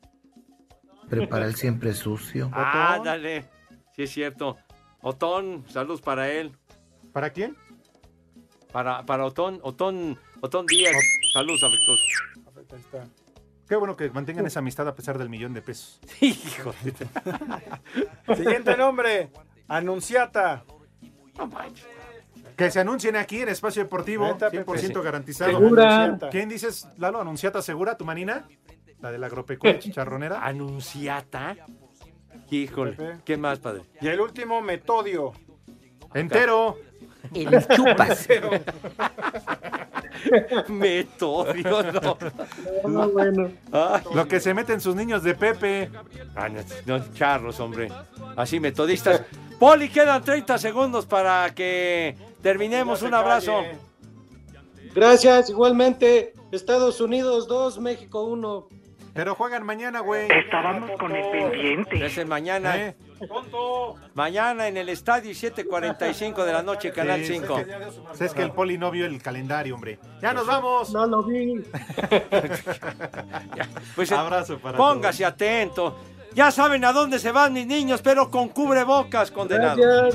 Prepara el siempre sucio. Ah, dale. Sí, es cierto. Otón, saludos para él. ¿Para quién? Para, para Otón, Otón, Otón Díaz. Saludos afectuosos. Ahí está. Qué bueno que mantengan esa amistad a pesar del millón de pesos. Hijo de- Siguiente nombre, Anunciata. Que se anuncien aquí en Espacio Deportivo, Neta, 100% Pepe. garantizado. Segura. ¿Quién dices, Lalo? ¿Anunciata segura, tu manina? La de la agropecuaria chicharronera. ¿Anunciata? Híjole. ¿qué más, padre? Y el último, Metodio. Entero. El chupas. Metodio, no. No, bueno. Ay, Lo que se meten sus niños de Pepe. ah, no, no, charros, hombre. Así metodistas. Poli, quedan 30 segundos para que terminemos. Un abrazo. Gracias, igualmente. Estados Unidos 2, México 1. Pero juegan mañana, güey. Estábamos con el pendiente. Es el mañana. ¿Eh? Mañana en el estadio 7:45 de la noche, Canal Sí, 5. Es que, es que el poli no vio el calendario, hombre. ¡Ya nos vamos! No lo vi. Pues, eh, Abrazo para Póngase atento. Ya saben a dónde se van mis niños, pero con cubrebocas, condenados.